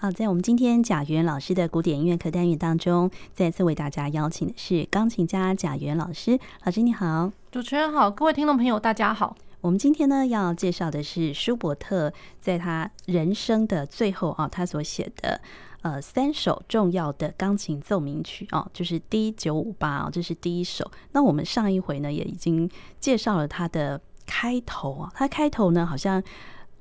好，在我们今天贾元老师的古典音乐课单元当中，再次为大家邀请的是钢琴家贾元老师。老师你好，主持人好，各位听众朋友大家好。我们今天呢要介绍的是舒伯特在他人生的最后啊，他所写的呃三首重要的钢琴奏鸣曲哦，就是 D 九五八啊，这是第一首。那我们上一回呢也已经介绍了他的开头啊，他开头呢好像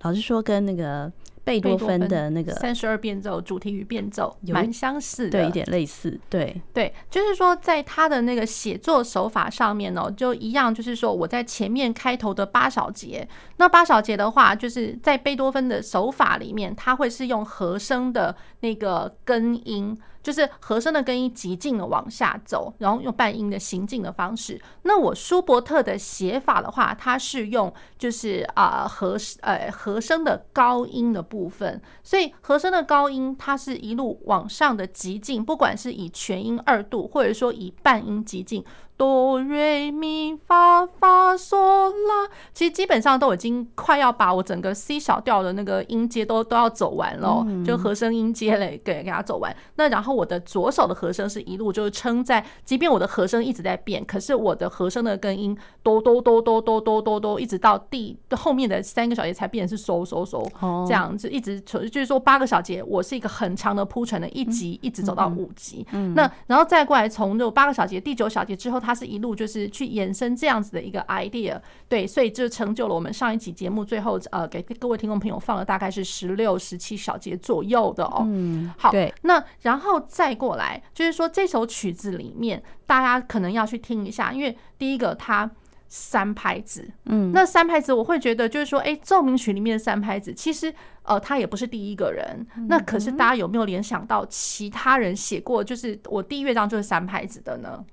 老师说跟那个。贝多芬的那个三十二变奏主题与变奏蛮相似的，对，一点类似，对对，就是说在他的那个写作手法上面呢，就一样，就是说我在前面开头的八小节，那八小节的话，就是在贝多芬的手法里面，他会是用和声的那个根音。就是和声的根音极进的往下走，然后用半音的行进的方式。那我舒伯特的写法的话，它是用就是啊和呃和声的高音的部分，所以和声的高音它是一路往上的极进，不管是以全音二度，或者说以半音极进。哆瑞咪发发嗦啦，其实基本上都已经快要把我整个 C 小调的那个音阶都都要走完了，就和声音阶嘞，给给它走完。那然后我的左手的和声是一路就是撑在，即便我的和声一直在变，可是我的和声的根音哆哆哆哆哆哆哆哆，一直到第后面的三个小节才变成是嗦嗦嗦，这样子一直就是说八个小节，我是一个很长的铺陈的一级一直走到五级，那然后再过来从这八个小节第九小节之后。它是一路就是去延伸这样子的一个 idea，对，所以就成就了我们上一集节目最后呃给各位听众朋友放了大概是十六、十七小节左右的哦。嗯，好，对，那然后再过来就是说这首曲子里面大家可能要去听一下，因为第一个它三拍子，嗯，那三拍子我会觉得就是说，哎，奏鸣曲里面的三拍子其实呃他也不是第一个人，那可是大家有没有联想到其他人写过就是我第一乐章就是三拍子的呢？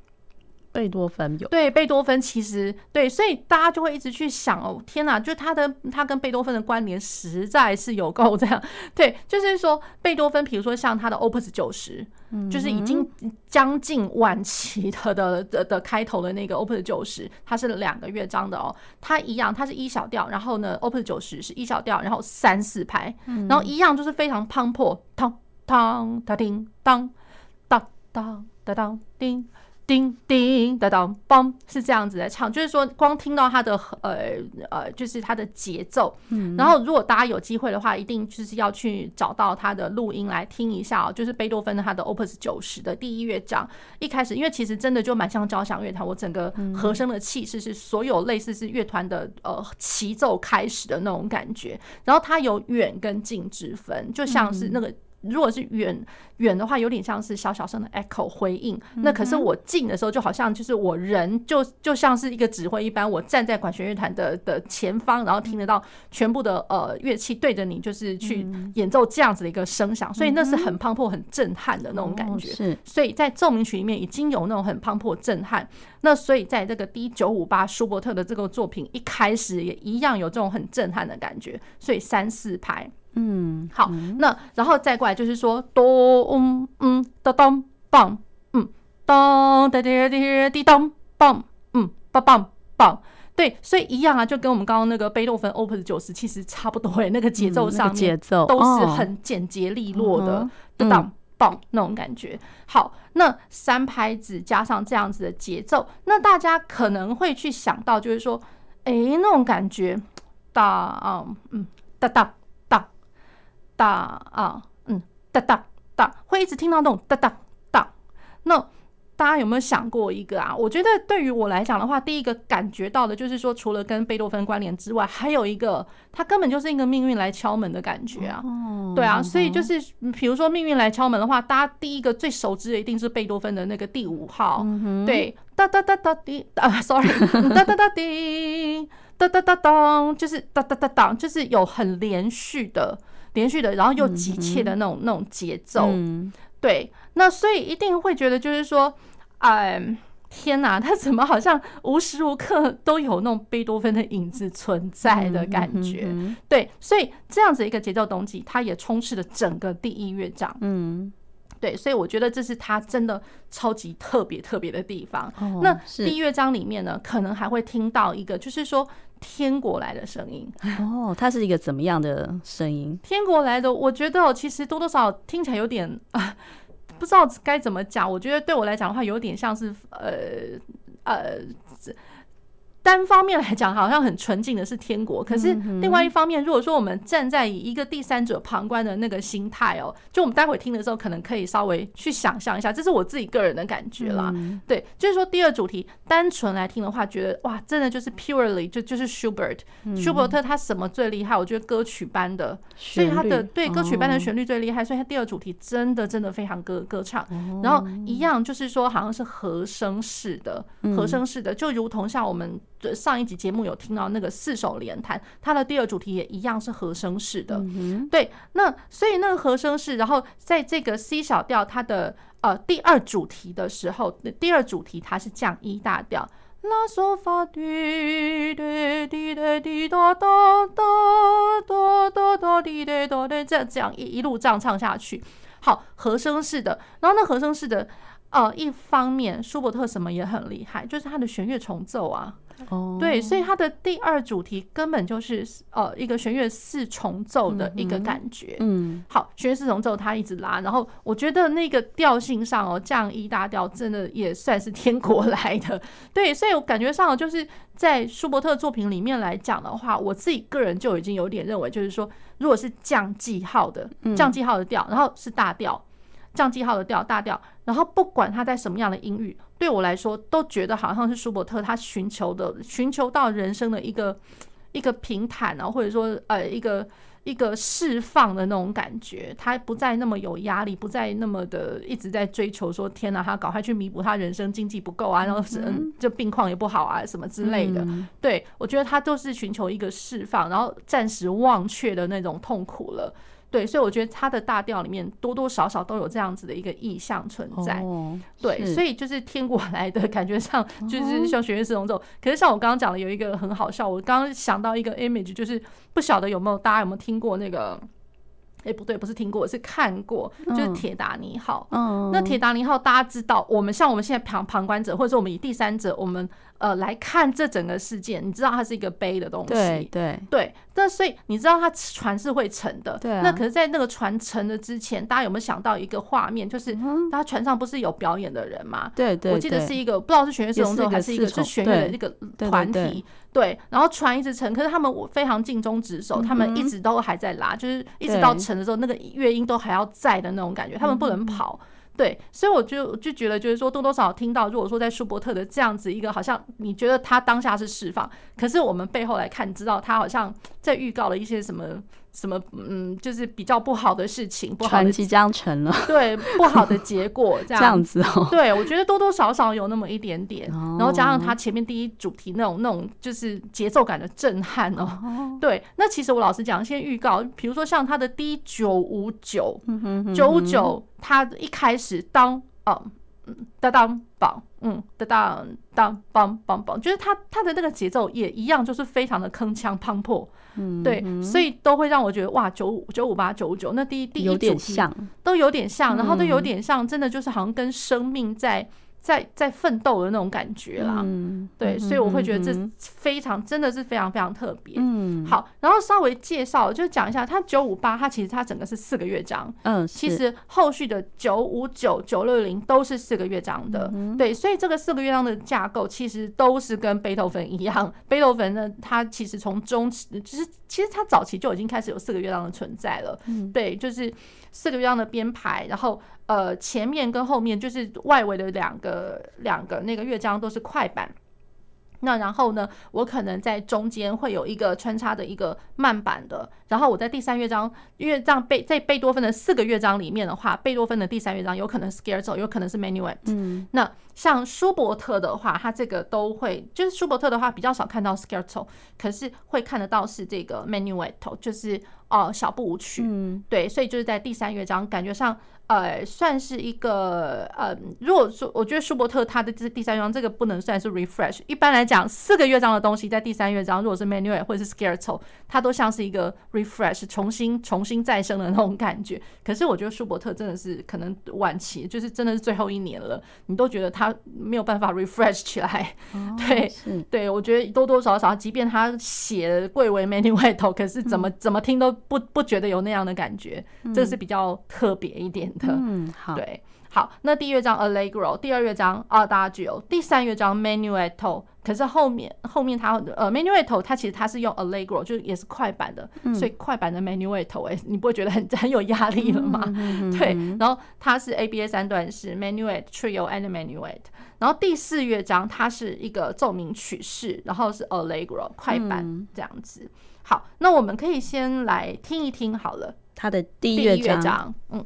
贝多芬有对贝多芬其实对，所以大家就会一直去想哦，天哪，就他的他跟贝多芬的关联实在是有够这样。对，就是说贝多芬，比如说像他的 Opus 九十，就是已经将近晚期的 的的的开头的那个 Opus 九十，它是两个乐章的哦，它一样，它是一小调，然后呢 Opus 九十是一小调，然后三四拍，然后一样就是非常磅礴，当当哒叮当当当哒当叮。叮叮哒当梆是这样子在唱，就是说光听到它的呃呃，就是它的节奏。然后如果大家有机会的话，一定就是要去找到它的录音来听一下哦。就是贝多芬的他的 Opus 九十的第一乐章，一开始因为其实真的就蛮像交响乐团，我整个和声的气势是所有类似是乐团的呃齐奏开始的那种感觉。然后它有远跟近之分，就像是那个。如果是远远的话，有点像是小小声的 echo 回应。那可是我近的时候，就好像就是我人就就像是一个指挥一般，我站在管弦乐团的的前方，然后听得到全部的呃乐器对着你，就是去演奏这样子的一个声响。所以那是很磅礴、很震撼的那种感觉。是，所以在奏鸣曲里面已经有那种很磅礴、震撼。那所以在这个 D 九五八舒伯特的这个作品一开始也一样有这种很震撼的感觉。所以三四拍。嗯，好，那然后再过来就是说哆嗯嗯哒当棒嗯当哒滴滴滴当棒嗯棒棒棒，对，所以一样啊，就跟我们刚刚那个贝多芬 Opus 九十其实差不多诶，那个节奏上面节奏都是很简洁利落的哒当棒那种感觉。好，那三拍子加上这样子的节奏，那大家可能会去想到就是说，哎，那种感觉哒啊嗯哒哒。哒啊，嗯，哒哒哒，会一直听到那种哒哒哒。那大家有没有想过一个啊？我觉得对于我来讲的话，第一个感觉到的就是说，除了跟贝多芬关联之外，还有一个，它根本就是一个命运来敲门的感觉啊。对啊，所以就是比如说命运来敲门的话，大家第一个最熟知的一定是贝多芬的那个第五号。对，哒哒哒哒滴啊，sorry，哒哒哒滴，哒哒哒当，就是哒哒哒当，就是有很连续的。连续的，然后又急切的那种那种节奏，对，那所以一定会觉得就是说，哎，天哪，他怎么好像无时无刻都有那种贝多芬的影子存在的感觉？对，所以这样子一个节奏东西，它也充斥了整个第一乐章。嗯，对，所以我觉得这是他真的超级特别特别的地方。那第一乐章里面呢，可能还会听到一个，就是说。天国来的声音。哦，它是一个怎么样的声音？天国来的，我觉得其实多多少少听起来有点啊，不知道该怎么讲。我觉得对我来讲的话，有点像是呃呃。单方面来讲，好像很纯净的是天国，可是另外一方面，如果说我们站在以一个第三者旁观的那个心态哦，就我们待会听的时候，可能可以稍微去想象一下，这是我自己个人的感觉啦。对，就是说第二主题单纯来听的话，觉得哇，真的就是 purely 就就是 Schubert，舒伯特他什么最厉害？我觉得歌曲般的，所以他的对歌曲般的旋律最厉害，所以他第二主题真的真的非常歌歌唱，然后一样就是说好像是和声式的，和声式的，就如同像我们。上一集节目有听到那个四手联弹，它的第二主题也一样是和声式的。对，那所以那个和声式，然后在这个 C 小调它的呃第二主题的时候，第二主题它是降一大调，拉嗦发滴滴滴滴滴哒哒哒哒哒哒滴滴哒哒，这这样一一路这样唱下去。好，和声式的，然后那和声式的，呃，一方面舒伯特什么也很厉害，就是他的弦乐重奏啊。哦，对，所以它的第二主题根本就是呃一个弦乐四重奏的一个感觉。嗯，好，弦乐四重奏它一直拉，然后我觉得那个调性上哦，降一大调真的也算是天国来的。对，所以我感觉上就是在舒伯特作品里面来讲的话，我自己个人就已经有点认为，就是说，如果是降记号的降记号的调，然后是大调。降记号的调大调，然后不管它在什么样的音域，对我来说都觉得好像是舒伯特他寻求的，寻求到人生的一个一个平坦啊，或者说呃一个一个释放的那种感觉，他不再那么有压力，不再那么的一直在追求说天哪，他赶快去弥补他人生经济不够啊，然后嗯就病况也不好啊什么之类的。对，我觉得他都是寻求一个释放，然后暂时忘却的那种痛苦了。对，所以我觉得他的大调里面多多少少都有这样子的一个意象存在。哦、对，所以就是听过来的感觉上，就是像弦乐四重奏。可是像我刚刚讲的，有一个很好笑，我刚刚想到一个 image，就是不晓得有没有大家有没有听过那个？哎，不对，不是听过，是看过，就是铁达尼号。嗯，那铁达尼号大家知道，我们像我们现在旁旁观者，或者说我们以第三者，我们。呃，来看这整个事件，你知道它是一个悲的东西，对对对。那所以你知道它船是会沉的，对、啊。那可是，在那个船沉的之前，大家有没有想到一个画面？就是他船上不是有表演的人吗？对对。我记得是一个不知道是弦乐四重奏还是一个是弦乐的一个团体，对。然后船一直沉，可是他们非常尽忠职守，他们一直都还在拉，就是一直到沉的时候，那个乐音都还要在的那种感觉，他们不能跑。对，所以我就就觉得，就是说多多少少听到，如果说在舒伯特的这样子一个，好像你觉得他当下是释放，可是我们背后来看，知道他好像在预告了一些什么。什么嗯，就是比较不好的事情，不好的即将成了，对，不好的结果 这样，这样子哦。对，我觉得多多少少有那么一点点，然后加上他前面第一主题那种那种就是节奏感的震撼哦。对，那其实我老实讲，先预告，比如说像他的 D 九五九，九五九，他一开始当啊。哒当棒，嗯，当当当棒棒棒，就是他他的那个节奏也一样，就是非常的铿锵磅礴，嗯，对，所以都会让我觉得哇，九五九五八九五九，那第一第一主题都有点像，然后都有点像，真的就是好像跟生命在。在在奋斗的那种感觉啦，嗯、对，所以我会觉得这非常真的是非常非常特别。嗯，好，然后稍微介绍就讲一下，它九五八它其实它整个是四个乐章，嗯，其实后续的九五九九六零都是四个乐章的，嗯、对，所以这个四个乐章的架构其实都是跟贝多芬一样。贝多芬呢，他其实从中期其实其实他早期就已经开始有四个乐章的存在了，嗯，对，就是四个乐章的编排，然后。呃，前面跟后面就是外围的两个两个那个乐章都是快板，那然后呢，我可能在中间会有一个穿插的一个慢板的，然后我在第三乐章，因为这样贝在贝多芬的四个乐章里面的话，贝多芬的第三乐章有可能 Scherzo，有可能是 m a n u e t 嗯，那像舒伯特的话，他这个都会，就是舒伯特的话比较少看到 Scherzo，可是会看得到是这个 Menuet，就是哦小步舞曲，嗯，对，所以就是在第三乐章感觉上。呃，算是一个呃，如果说我觉得舒伯特他的这第三乐章这个不能算是 refresh。一般来讲，四个乐章的东西在第三乐章，如果是 Menuet 或者是 Scherzo，它都像是一个 refresh，重新重新再生的那种感觉。可是我觉得舒伯特真的是可能晚期，就是真的是最后一年了，你都觉得他他没有办法 refresh 起来。哦、对，对我觉得多多少少，即便他写贵为 menuetto，可是怎么、嗯、怎么听都不不觉得有那样的感觉，嗯、这是比较特别一点的。嗯，好，对，好，那第一乐章 allegro，第二乐章 adagio，第三乐章 menuetto。可是后面后面它呃 menuetto 它其实它是用 allegro 就也是快板的，嗯、所以快板的 menuetto 哎，你不会觉得很 很有压力了吗？对，然后它是 ABA 三段式 menuet trio and menuet，然后第四乐章它是一个奏鸣曲式，然后是 allegro 快板这样子。嗯、好，那我们可以先来听一听好了，它的第一乐章，嗯。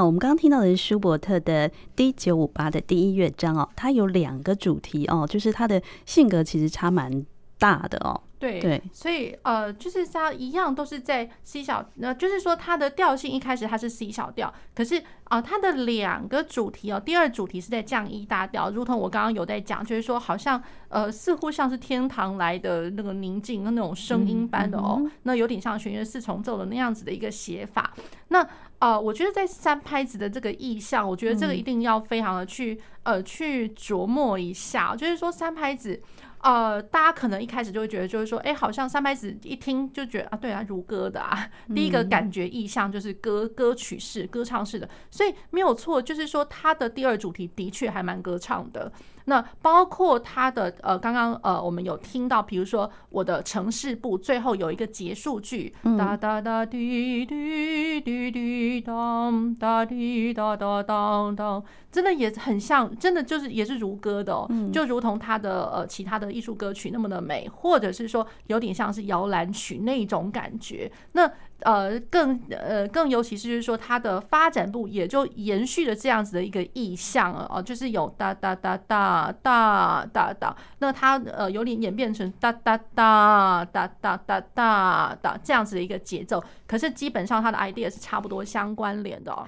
好，我们刚刚听到的是舒伯特的 D 九五八的第一乐章哦，它有两个主题哦，就是他的性格其实差蛮大的哦。对对，所以呃，就是它一样都是在 C 小，那就是说它的调性一开始它是 C 小调，可是啊、呃，它的两个主题哦，第二主题是在降一大调，如同我刚刚有在讲，就是说好像呃，似乎像是天堂来的那个宁静的那种声音般的哦，嗯、那有点像弦乐四重奏的那样子的一个写法。那啊、呃，我觉得在三拍子的这个意象，我觉得这个一定要非常的去呃去琢磨一下，就是说三拍子。呃，大家可能一开始就会觉得，就是说，哎，好像三拍子一听就觉得啊，对啊，如歌的啊，第一个感觉意象就是歌歌曲式、歌唱式的，所以没有错，就是说它的第二主题的确还蛮歌唱的。那包括它的呃，刚刚呃，我们有听到，比如说我的城市部最后有一个结束句，哒哒哒滴滴滴滴当哒滴哒哒当当，真的也很像，真的就是也是如歌的哦，就如同他的呃其他的艺术歌曲那么的美，或者是说有点像是摇篮曲那种感觉。那呃，更呃更尤其是就是说它的发展部也就延续了这样子的一个意象啊，哦，就是有哒哒哒哒。哒哒哒，那它呃有点演变成哒哒哒哒哒哒哒哒这样子的一个节奏，可是基本上它的 idea 是差不多相关联的哦。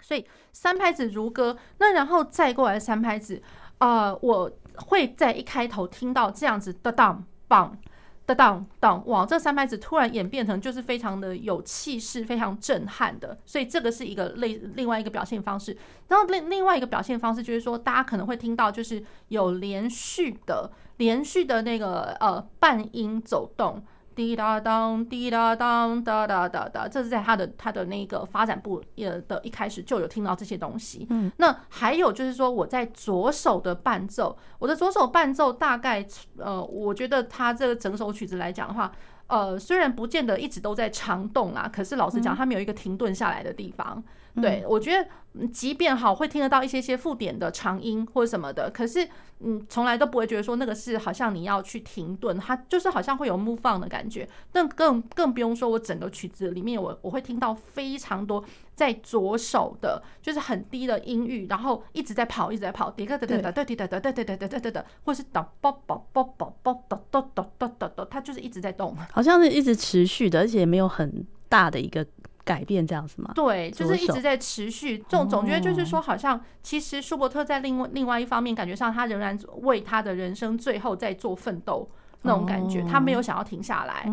所以三拍子如歌，那然后再过来三拍子，呃，我会在一开头听到这样子的当棒。当当哇，这三拍子突然演变成就是非常的有气势、非常震撼的，所以这个是一个类另外一个表现方式。然后另另外一个表现方式就是说，大家可能会听到就是有连续的、连续的那个呃半音走动。滴答当，滴答当，哒哒哒哒，这是在他的他的那个发展部呃的一开始就有听到这些东西。嗯，那还有就是说我在左手的伴奏，我的左手伴奏大概呃，我觉得他这个整首曲子来讲的话，呃，虽然不见得一直都在长动啊，可是老实讲，他没有一个停顿下来的地方。对，我觉得即便好会听得到一些些附点的长音或者什么的，可是嗯，从来都不会觉得说那个是好像你要去停顿，它就是好像会有 move on 的感觉。但更更不用说我整个曲子里面，我我会听到非常多在左手的，就是很低的音域，然后一直在跑，一直在跑，滴个哒哒哒哒滴哒哒哒哒哒哒哒哒，或是哒啵啵啵啵啵哒哒哒哒哒哒，它就是一直在动，好像是一直持续的，而且没有很大的一个。改变这样子吗？对，就是一直在持续。总总觉得就是说，好像其实舒伯特在另外另外一方面，感觉上他仍然为他的人生最后在做奋斗。那种感觉，他没有想要停下来，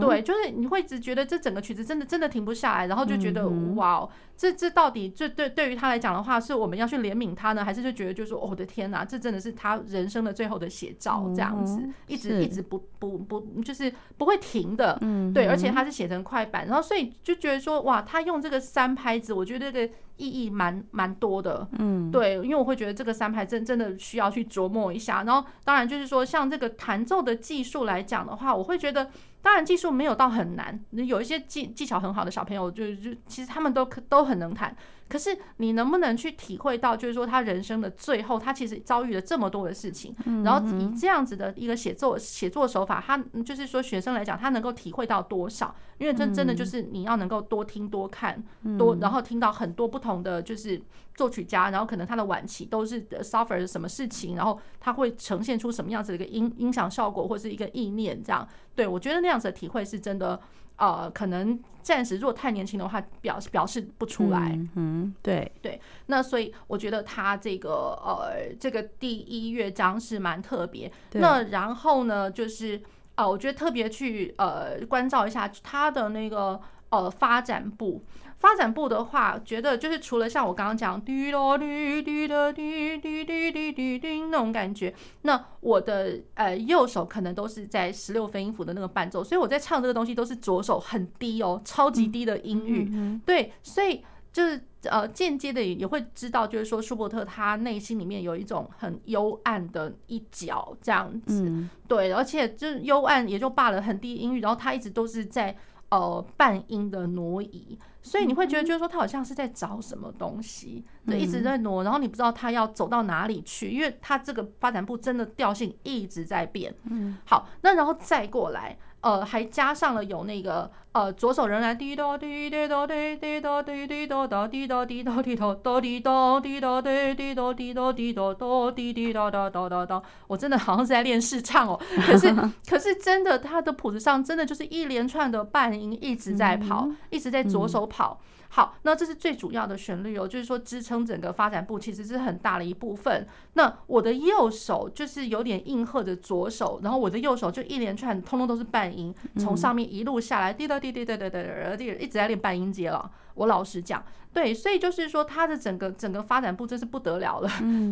对，就是你会一直觉得这整个曲子真的真的停不下来，然后就觉得哇，这这到底这对对于他来讲的话，是我们要去怜悯他呢，还是就觉得就是说，我的天哪，这真的是他人生的最后的写照，这样子，一直一直不不不，就是不会停的，嗯对，而且他是写成快板，然后所以就觉得说，哇，他用这个三拍子，我觉得这个。意义蛮蛮多的，嗯，对，因为我会觉得这个三拍真真的需要去琢磨一下。然后，当然就是说，像这个弹奏的技术来讲的话，我会觉得，当然技术没有到很难，有一些技技巧很好的小朋友，就就其实他们都都很能弹。可是你能不能去体会到，就是说他人生的最后，他其实遭遇了这么多的事情，然后以这样子的一个写作写作手法，他就是说学生来讲，他能够体会到多少？因为这真的就是你要能够多听多看多，然后听到很多不同的就是作曲家，然后可能他的晚期都是 suffer 什么事情，然后他会呈现出什么样子的一个音音响效果或是一个意念，这样。对我觉得那样子的体会是真的。呃，可能暂时如果太年轻的话，表表示不出来。嗯，嗯，对对。那所以我觉得他这个呃，这个第一乐章是蛮特别。那然后呢，就是呃，我觉得特别去呃关照一下他的那个呃发展部。发展部的话，觉得就是除了像我刚刚讲滴答滴滴答滴滴滴滴滴滴那种感觉，那我的呃右手可能都是在十六分音符的那个伴奏，所以我在唱这个东西都是左手很低哦，超级低的音域。对，所以就是呃间接的也会知道，就是说舒伯特他内心里面有一种很幽暗的一角这样子。对，而且就是幽暗也就罢了，很低音域，然后他一直都是在呃半音的挪移。所以你会觉得，就是说他好像是在找什么东西，对，一直在挪，然后你不知道他要走到哪里去，因为他这个发展部真的调性一直在变。嗯，好，那然后再过来，呃，还加上了有那个呃，左手仍然滴答滴滴答滴滴答滴滴答答滴答滴答滴答答滴答滴答滴滴答滴答滴答答滴滴答答答答答，我真的好像是在练试唱哦，可是 可是真的，它的谱子上真的就是一连串的半音一直在跑，一直在左手跑。好，那这是最主要的旋律哦，就是说支撑整个发展部其实是很大的一部分。那我的右手就是有点应和着左手，然后我的右手就一连串通通都是半音，从上面一路下来，滴答滴滴答答答答，一直在练半音阶了。我老实讲，对，所以就是说它的整个整个发展部真是不得了了，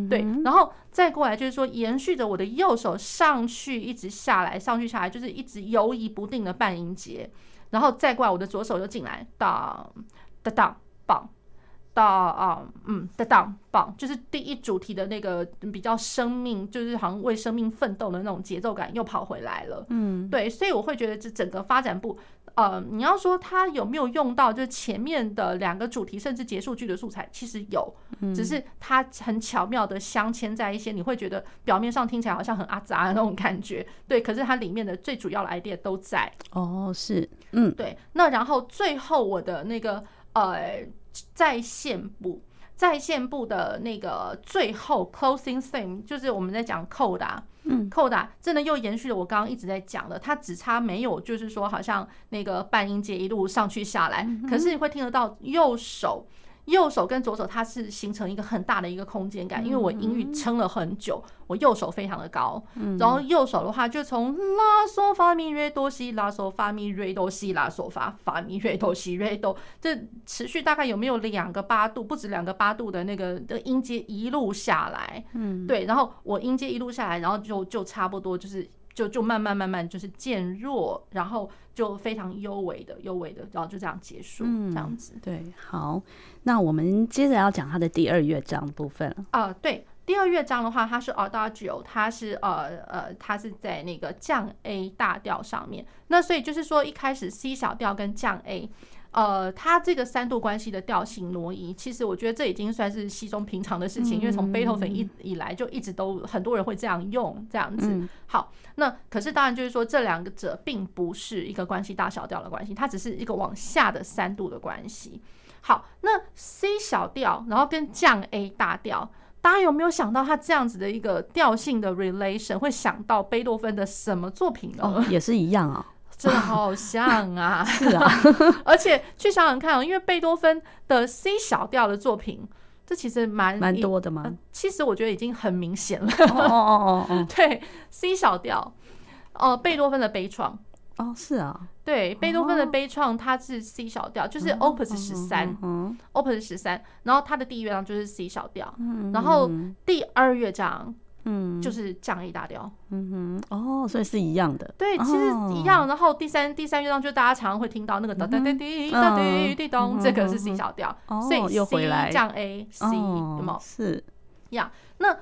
对。然后再过来就是说延续着我的右手上去，一直下来，上去下来，就是一直游移不定的半音节，然后再过来我的左手就进来，当。哒当棒，到啊嗯，哒当棒，就是第一主题的那个比较生命，就是好像为生命奋斗的那种节奏感又跑回来了。嗯，对，所以我会觉得这整个发展部，呃，你要说它有没有用到，就是前面的两个主题甚至结束句的素材，其实有，只是它很巧妙的镶嵌在一些，你会觉得表面上听起来好像很阿杂的那种感觉，对，可是它里面的最主要的 idea 都在。哦，是，嗯，对，那然后最后我的那个。呃，在线部，在线部的那个最后 closing theme，就是我们在讲 coda，嗯，coda 真的又延续了我刚刚一直在讲的，它只差没有，就是说好像那个半音阶一路上去下来，可是你会听得到右手。右手跟左手，它是形成一个很大的一个空间感，因为我音域撑了很久，我右手非常的高，然后右手的话就从拉索发咪瑞哆西拉索发咪瑞哆西拉索发发咪瑞哆西瑞哆，这持续大概有没有两个八度，不止两个八度的那个的音阶一路下来，嗯，对，然后我音阶一路下来，然后就就差不多就是。就就慢慢慢慢就是渐弱，然后就非常幽微的幽微的，然后就这样结束，嗯、这样子。对，好，那我们接着要讲它的第二乐章部分了。啊、呃，对，第二乐章的话，它是 Adagio，它是呃呃，它是在那个降 A 大调上面。那所以就是说，一开始 C 小调跟降 A。呃，它这个三度关系的调性挪移，其实我觉得这已经算是稀松平常的事情，因为从贝多芬一以来就一直都很多人会这样用这样子。好，那可是当然就是说，这两个者并不是一个关系大小调的关系，它只是一个往下的三度的关系。好，那 C 小调，然后跟降 A 大调，大家有没有想到它这样子的一个调性的 relation，会想到贝多芬的什么作品呢？哦，也是一样啊。真的好像啊，是啊，而且去想想看哦，因为贝多芬的 C 小调的作品，这其实蛮蛮多的嘛、呃。其实我觉得已经很明显了。哦哦哦哦，对，C 小调，哦、呃，贝多芬的悲怆。哦，是啊，对，贝多芬的悲怆，它是 C 小调，就是 Opus 十三，Opus 十三，然后它的第一乐章就是 C 小调，然后第二乐章。嗯，就是降 A 大调，嗯哼，哦，所以是一样的，对，其实一样。然后第三第三乐章就大家常常会听到那个哒哒哒滴哒滴滴咚，这个是 C 小调，所以 C 降 A C 有没有？是。呀。那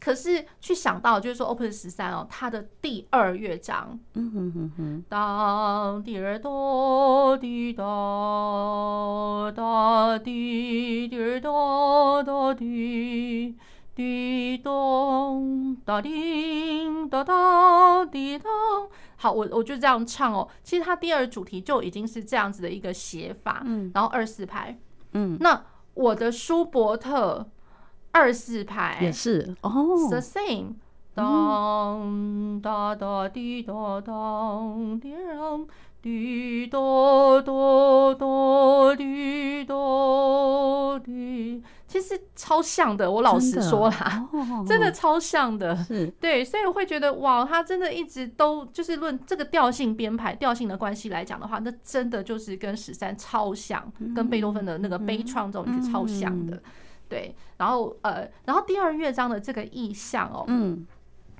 可是去想到就是说 Open 十三哦，它的第二乐章，嗯哼哼哼，当滴儿哆滴哒哒滴滴儿哆哒滴。滴咚哒叮哒哒滴咚，好，我我就这样唱哦。其实它第二主题就已经是这样子的一个写法，嗯，然后二四拍，嗯，那我的舒伯特二四拍也是。哦，the same，当哒哒滴哒当滴咚。滴哆哆哆滴哆滴，其实超像的。我老实说啦，真的超像的。是，对，所以我会觉得哇，他真的一直都就是论这个调性编排、调性的关系来讲的话，那真的就是跟十三超像，跟贝多芬的那个悲怆这种是超像的。对，然后呃，然后第二乐章的这个意象哦，嗯。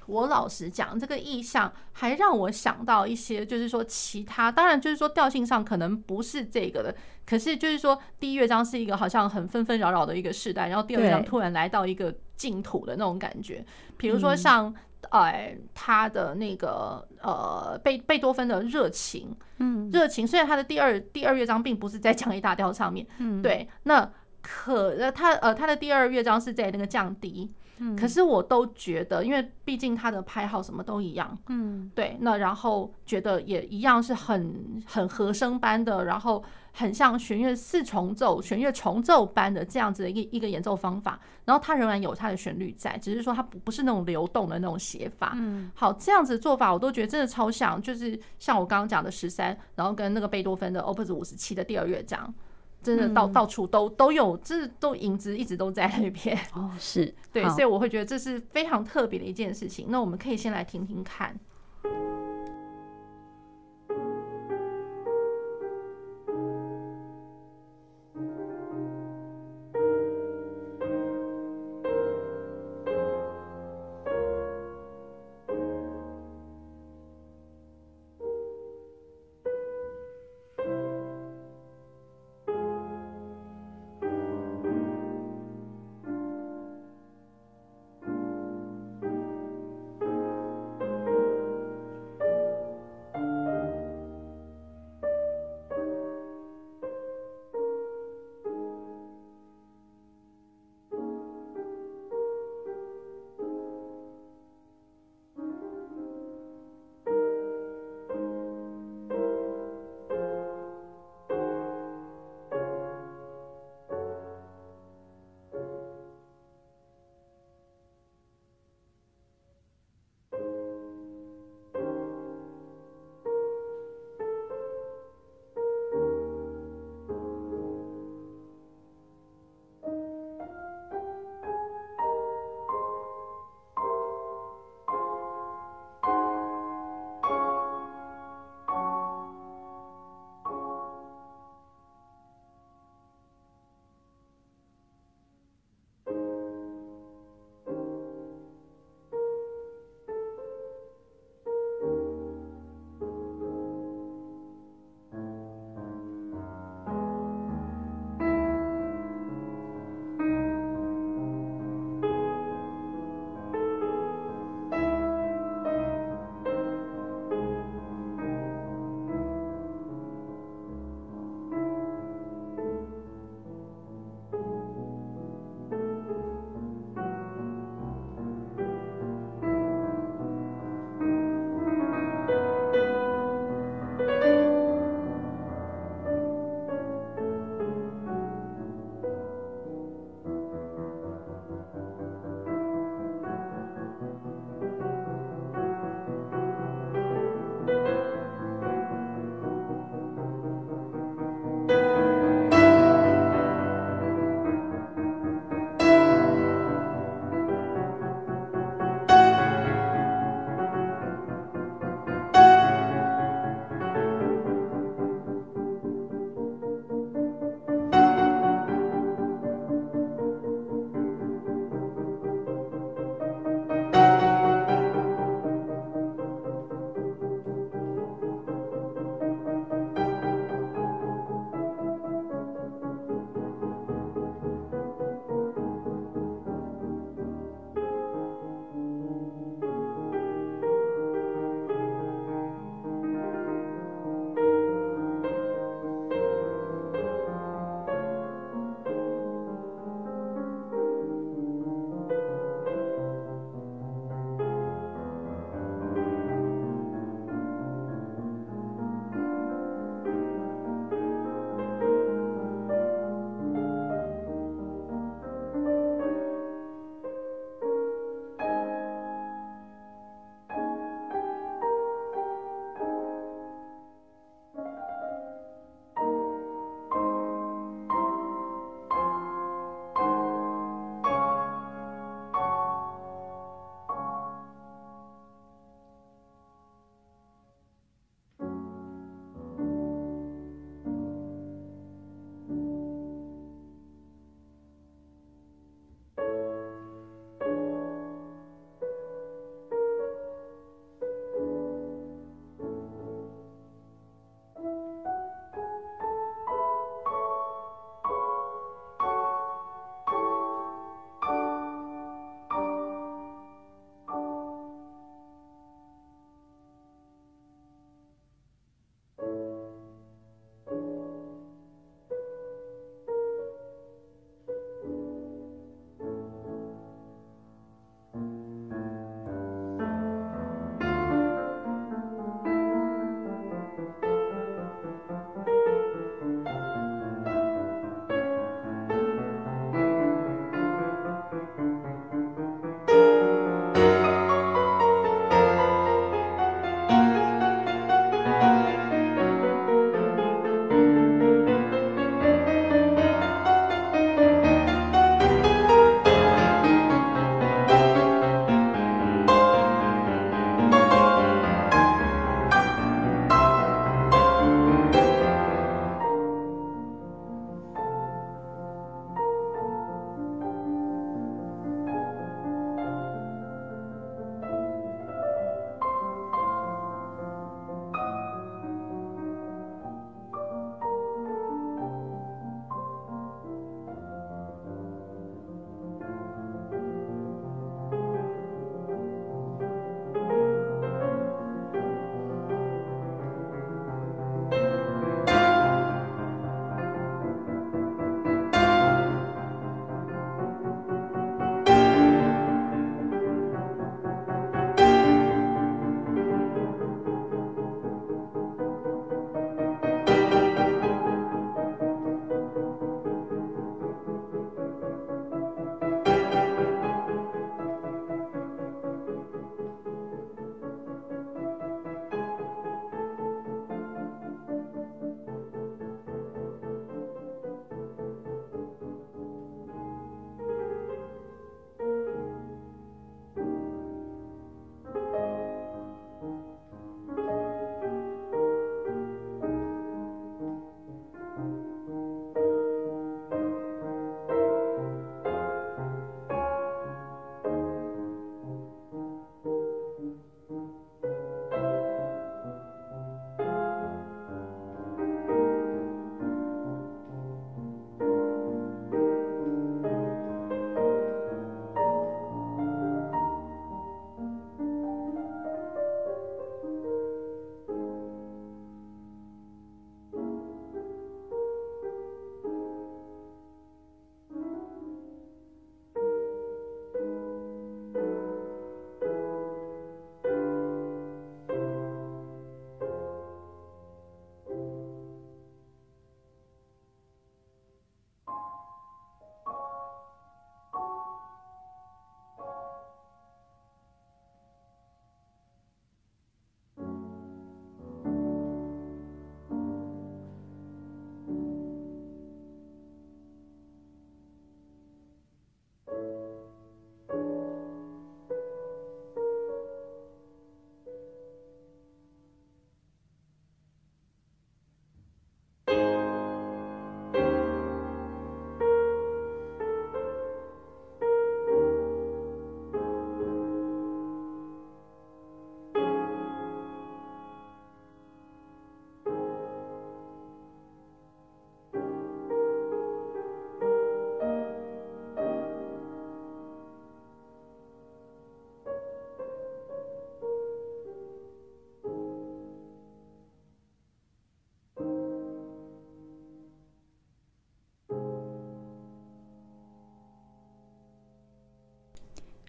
我老实讲，这个意象还让我想到一些，就是说其他，当然就是说调性上可能不是这个的，可是就是说第一乐章是一个好像很纷纷扰扰的一个时代，然后第二乐章突然来到一个净土的那种感觉。比如说像呃他的那个呃贝贝多芬的热情，嗯，热情虽然他的第二第二乐章并不是在降 A 大调上面，嗯，对，那可呃他呃他的第二乐章是在那个降 D。嗯，可是我都觉得，因为毕竟他的拍号什么都一样，嗯，对，那然后觉得也一样是很很和声般的，然后很像弦乐四重奏、弦乐重奏般的这样子的一个一个演奏方法，然后它仍然有它的旋律在，只是说它不不是那种流动的那种写法，嗯，好，这样子做法我都觉得真的超像，就是像我刚刚讲的十三，然后跟那个贝多芬的 Opus 五十七的第二乐章。真的到到处都都有，这都影子一直都在那边哦，是对，所以我会觉得这是非常特别的一件事情。那我们可以先来听听看。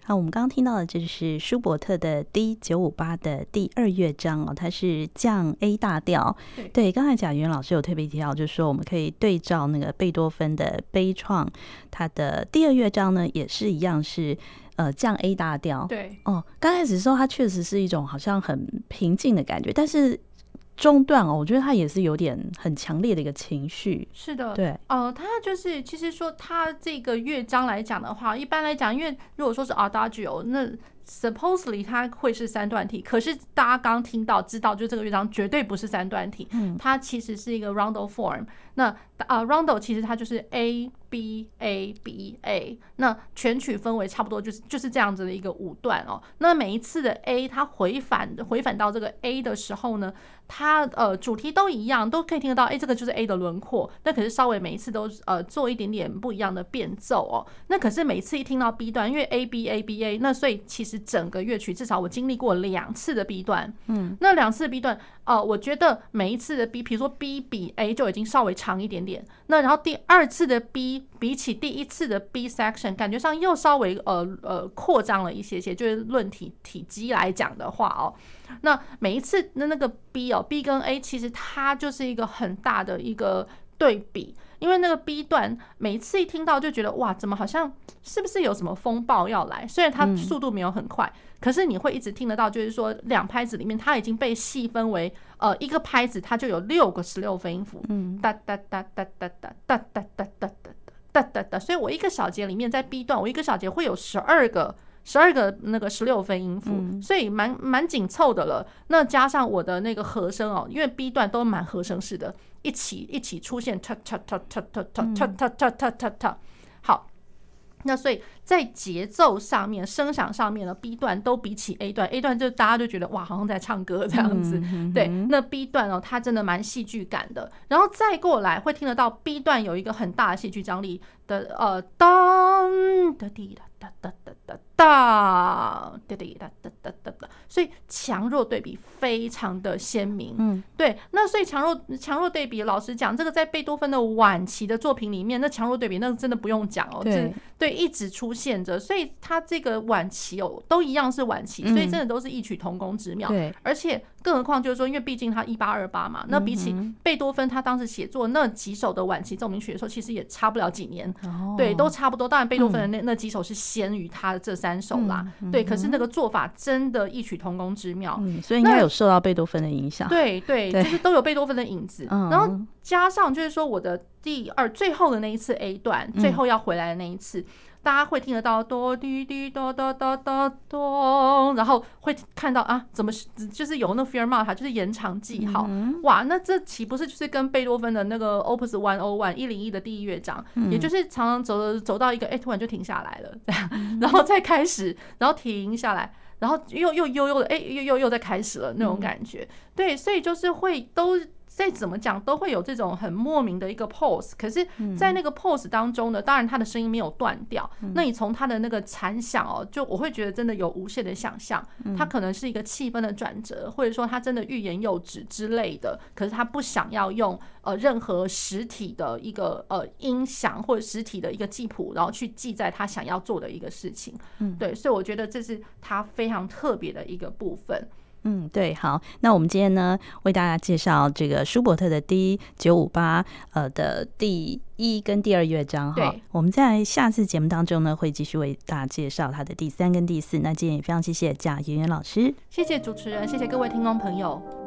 好，我们刚刚听到的就是舒伯特的 D 九五八的第二乐章哦，它是降 A 大调。对，刚才贾云老师有特别提到，就是说我们可以对照那个贝多芬的悲怆，它的第二乐章呢也是一样是呃降 A 大调。对，哦，刚开始的时候它确实是一种好像很平静的感觉，但是。中段哦，我觉得他也是有点很强烈的一个情绪。是的，对，呃，他就是其实说他这个乐章来讲的话，一般来讲，因为如果说是 Adagio，那 supposedly 它会是三段体，可是大家刚听到知道，就这个乐章绝对不是三段体，嗯，它其实是一个 rondo form。那啊，rondo 其实它就是 A B A B A，那全曲分为差不多就是就是这样子的一个五段哦。那每一次的 A 它回返回返到这个 A 的时候呢，它呃主题都一样，都可以听得到，哎，这个就是 A 的轮廓。那可是稍微每一次都呃做一点点不一样的变奏哦。那可是每次一听到 B 段，因为 A B A B A，那所以其实整个乐曲至少我经历过两次的 B 段，嗯，那两次 B 段。呃，我觉得每一次的 B，比如说 B 比 A 就已经稍微长一点点。那然后第二次的 B 比起第一次的 B section，感觉上又稍微呃呃扩张了一些些，就是论体体积来讲的话哦。那每一次的那个 B 哦，B 跟 A 其实它就是一个很大的一个对比，因为那个 B 段每一次一听到就觉得哇，怎么好像是不是有什么风暴要来？虽然它速度没有很快。可是你会一直听得到，就是说两拍子里面，它已经被细分为呃一个拍子，它就有六个十六分音符，嗯，哒哒哒哒哒哒哒哒哒哒哒哒哒哒哒，所以我一个小节里面在 B 段，我一个小节会有十二个十二个那个十六分音符，所以蛮蛮紧凑的了。那加上我的那个和声哦，因为 B 段都蛮和声式的，一起一起出现，哒哒哒哒哒哒哒哒哒哒哒，好。那所以在节奏上面、声响上面呢，B 段都比起 A 段，A 段就大家就觉得哇，好像在唱歌这样子。对，那 B 段哦，它真的蛮戏剧感的。然后再过来会听得到 B 段有一个很大的戏剧张力的，呃，当的滴哒哒哒哒哒。哒哒哒哒哒哒哒，所以强弱对比非常的鲜明。嗯，对，那所以强弱强弱对比，老实讲，这个在贝多芬的晚期的作品里面，那强弱对比那真的不用讲哦，对，对，一直出现着。所以他这个晚期哦，都一样是晚期，所以真的都是异曲同工之妙。对，而且更何况就是说，因为毕竟他一八二八嘛，那比起贝多芬他当时写作那几首的晚期奏鸣曲的时候，其实也差不了几年。对，都差不多。当然，贝多芬的那那几首是先于他的这三。单手啦，对，可是那个做法真的异曲同工之妙，嗯，所以应该有受到贝多芬的影响。对对，就是都有贝多芬的影子。然后加上就是说，我的第二最后的那一次 A 段，最后要回来的那一次。大家会听得到哆滴滴哆哆哆哆哆，然后会看到啊，怎么就是有那 Fermata，就是延长记号，哇，那这岂不是就是跟贝多芬的那个 Opus One O One 一零一的第一乐章，也就是常常走走到一个哎，突然就停下来了，然后再开始，然后停下来，然后又又悠悠的哎，又又又在开始了那种感觉，对，所以就是会都。再怎么讲都会有这种很莫名的一个 pose，可是，在那个 pose 当中呢，当然他的声音没有断掉。那你从他的那个残响哦，就我会觉得真的有无限的想象，他可能是一个气氛的转折，或者说他真的欲言又止之类的。可是他不想要用呃任何实体的一个呃音响或者实体的一个记谱，然后去记载他想要做的一个事情。嗯，对，所以我觉得这是他非常特别的一个部分。嗯，对，好，那我们今天呢，为大家介绍这个舒伯特的 D 九五八呃的第一跟第二乐章哈。我们在下次节目当中呢，会继续为大家介绍他的第三跟第四。那今天也非常谢谢贾圆圆老师，谢谢主持人，谢谢各位听众朋友。